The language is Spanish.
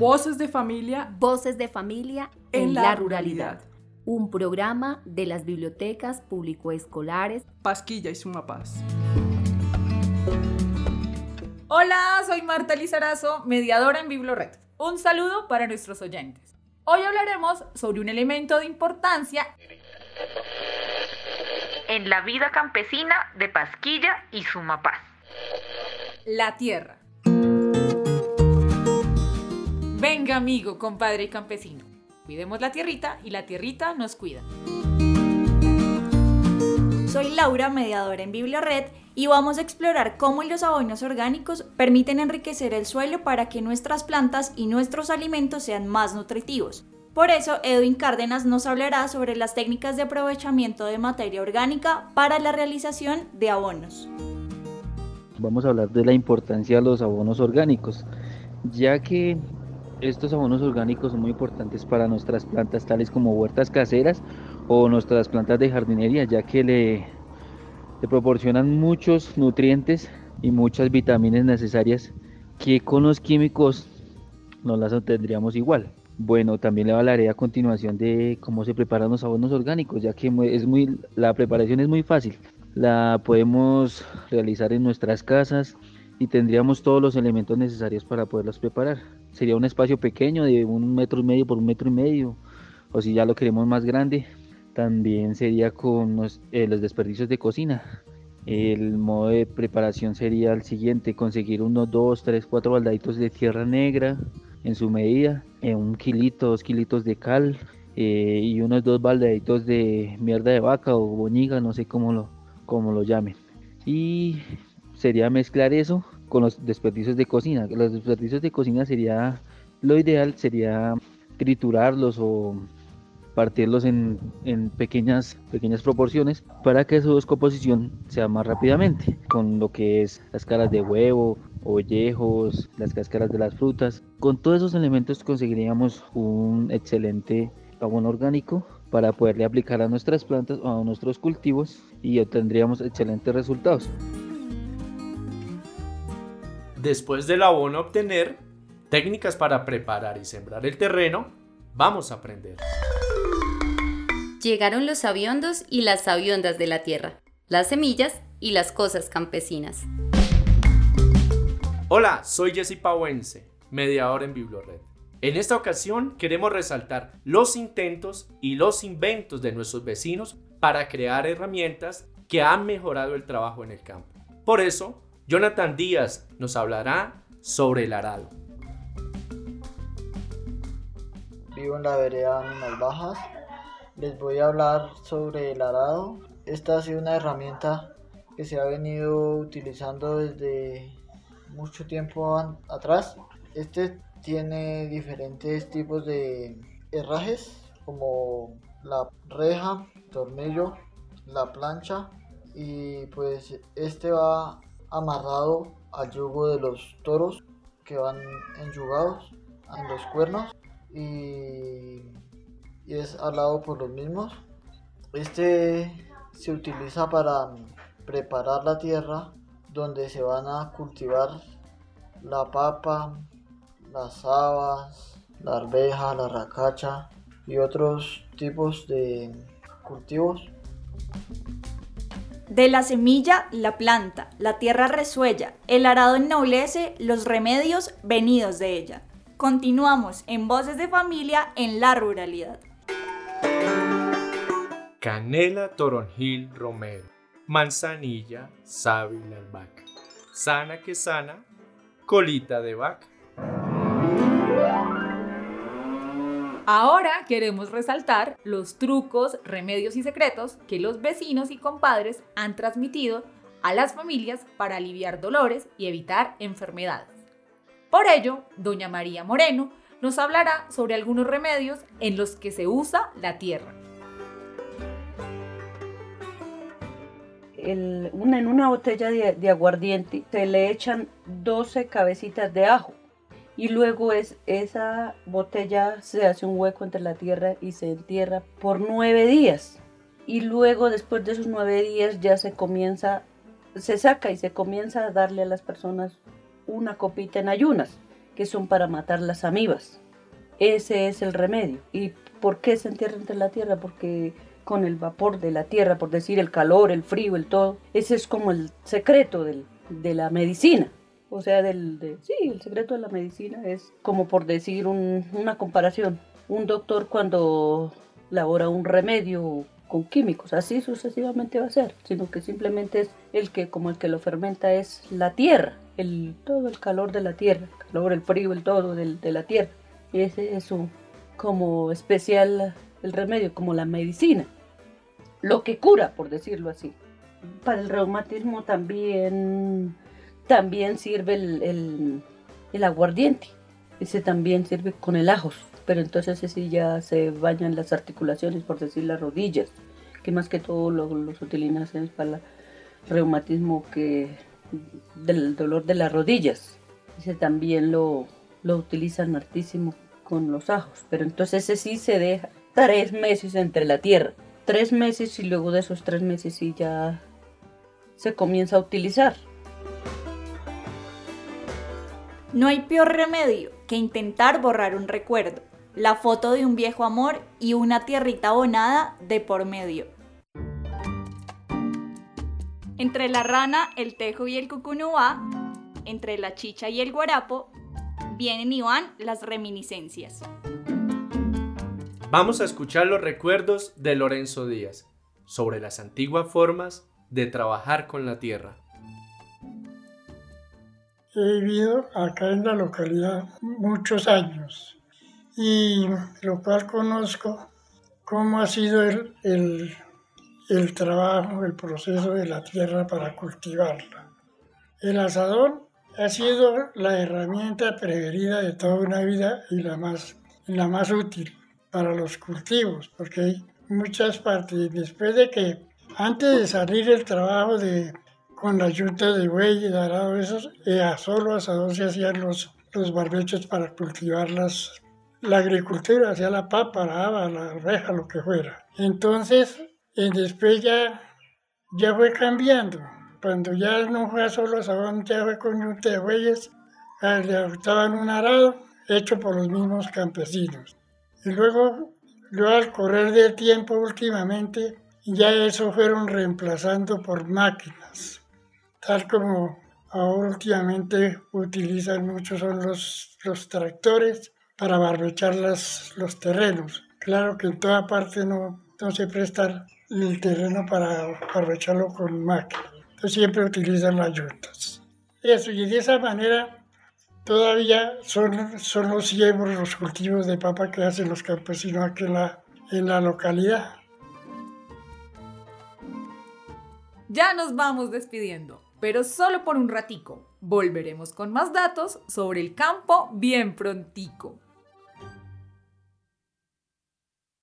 Voces de familia. Voces de familia en, la, ruralidad. Un programa de las bibliotecas público-escolares Pasquilla y Sumapaz. Hola, soy Marta Lizarazo, mediadora en Biblored. Un saludo para nuestros oyentes. Hoy hablaremos sobre un elemento de importancia en la vida campesina de Pasquilla y Sumapaz. La tierra. Venga amigo, compadre y campesino. Cuidemos la tierrita y la tierrita nos cuida. Soy Laura, mediadora en Bibliored, y vamos a explorar cómo los abonos orgánicos permiten enriquecer el suelo para que nuestras plantas y nuestros alimentos sean más nutritivos. Por eso, Edwin Cárdenas nos hablará sobre las técnicas de aprovechamiento de materia orgánica para la realización de abonos. Vamos a hablar de la importancia de los abonos orgánicos, ya que estos abonos orgánicos son muy importantes para nuestras plantas tales como huertas caseras o nuestras plantas de jardinería, ya que le, proporcionan muchos nutrientes y muchas vitaminas necesarias que con los químicos no las obtendríamos igual. Bueno, también le hablaré a continuación de cómo se preparan los abonos orgánicos, ya que es muy, la preparación es muy fácil. La podemos realizar en nuestras casas y tendríamos todos los elementos necesarios para poderlos preparar. Sería un espacio pequeño de un metro y medio por un metro y medio, o si ya lo queremos más grande, también sería con los, eh, los desperdicios de cocina. El modo de preparación sería el siguiente, conseguir unos 2, 3, 4 baldaditos de tierra negra, en su medida, en un kilito, dos kilitos de cal eh, y unos dos baldaditos de mierda de vaca o boñiga, no sé cómo lo, cómo lo llamen. Y sería mezclar eso con los desperdicios de cocina. Los desperdicios de cocina sería, lo ideal sería triturarlos o partirlos en, en, pequeñas, pequeñas proporciones para que su descomposición sea más rápidamente, con lo que es las caras de huevo, ollejos, las cáscaras de las frutas. Con todos esos elementos conseguiríamos un excelente abono orgánico para poderle aplicar a nuestras plantas o a nuestros cultivos y obtendríamos excelentes resultados. Después del abono obtener técnicas para preparar y sembrar el terreno, vamos a aprender. Llegaron los sabiondos y las sabiondas de la tierra, las semillas y las cosas campesinas. Hola, soy Jesse Pauense, mediador en Biblored. En esta ocasión queremos resaltar los intentos y los inventos de nuestros vecinos para crear herramientas que han mejorado el trabajo en el campo. Por eso, Jonathan Díaz nos hablará sobre el arado. Vivo en la vereda Minas Bajas. Les voy a hablar sobre el arado. Esta ha sido una herramienta que se ha venido utilizando desde mucho tiempo atrás. Este tiene diferentes tipos de herrajes como la reja, tornillo, la plancha y pues este va amarrado al yugo de los toros que van enyugados en los cuernos y, y es alado por los mismos. Este se utiliza para preparar la tierra donde se van a cultivar la papa, las habas, la arveja, la racacha y otros tipos de cultivos. De la semilla, la planta, la tierra resuella, el arado ennoblece los remedios venidos de ella. Continuamos en Voces de Familia en la Ruralidad. Canela Toronjil Romero manzanilla, sábila albahaca. Sana que sana, colita de vaca. Ahora queremos resaltar los trucos, remedios y secretos que los vecinos y compadres han transmitido a las familias para aliviar dolores y evitar enfermedades. Por ello, doña María Moreno nos hablará sobre algunos remedios en los que se usa la tierra. en una botella de, aguardiente se le echan 12 cabecitas de ajo y luego es, esa botella se hace un hueco entre la tierra y se entierra por nueve días. Y luego después de esos nueve días ya se comienza, se saca y se comienza a darle a las personas una copita en ayunas. que son para matar las amibas. Ese es el remedio. ¿Y por qué se entierra entre la tierra? Porque con el vapor de la tierra, por decir el calor, el frío, el todo, ese es como el secreto de la medicina. O sea, del, sí, el secreto de la medicina es como por decir una comparación. Un doctor cuando labora un remedio con químicos, así sucesivamente va a ser, sino que simplemente es el que como el que lo fermenta es la tierra, el, todo el calor de la tierra, el calor, el frío, el todo de la tierra. Y ese es un, como especial el remedio, como la medicina, lo que cura, por decirlo así. Para el reumatismo también, también sirve el, el, aguardiente, ese también sirve con el ajos pero entonces ese ya se bañan las articulaciones, por decir las rodillas, que más que todo los utilizan para el reumatismo que del dolor de las rodillas. Ese también lo, lo utilizan hartísimo con los ajos, pero entonces ese sí se deja tres meses entre la tierra, tres meses y luego de esos tres meses sí ya se comienza a utilizar. No hay peor remedio que intentar borrar un recuerdo la foto de un viejo amor y una tierrita abonada de por medio. Entre la rana, el tejo y el cucunúa, entre la chicha y el guarapo, vienen y van las reminiscencias. Vamos a escuchar los recuerdos de Lorenzo Díaz sobre las antiguas formas de trabajar con la tierra. He vivido acá en la localidad muchos años y lo cual conozco cómo ha sido el, el, trabajo, el proceso de la tierra para cultivarla. El asadón ha sido la herramienta preferida de toda una vida y la más, la más útil para los cultivos, porque hay muchas partes. Después de que, antes de salir el trabajo de, con la yunta de buey y arado, esos, eh, a solo asadón se hacían los, los barbechos para cultivar las, la agricultura, hacía la papa, la haba, la reja, lo que fuera. Entonces, eh, después ya, ya fue cambiando. Cuando ya no fue solo sabón, ya fue con de bueyes, le adoptaban un arado hecho por los mismos campesinos. Y luego, luego al correr del tiempo últimamente, ya eso fueron reemplazando por máquinas, tal como ahora últimamente utilizan mucho son los, los tractores para barbechar los terrenos. Claro que en toda parte no, no se presta el terreno para barbecharlo con máquina. Entonces siempre utilizan las yuntas. Eso, y de esa manera todavía son, son los siembros, los cultivos de papa que hacen los campesinos aquí en la, en la localidad. Ya nos vamos despidiendo, pero solo por un ratico. Volveremos con más datos sobre el campo bien prontico.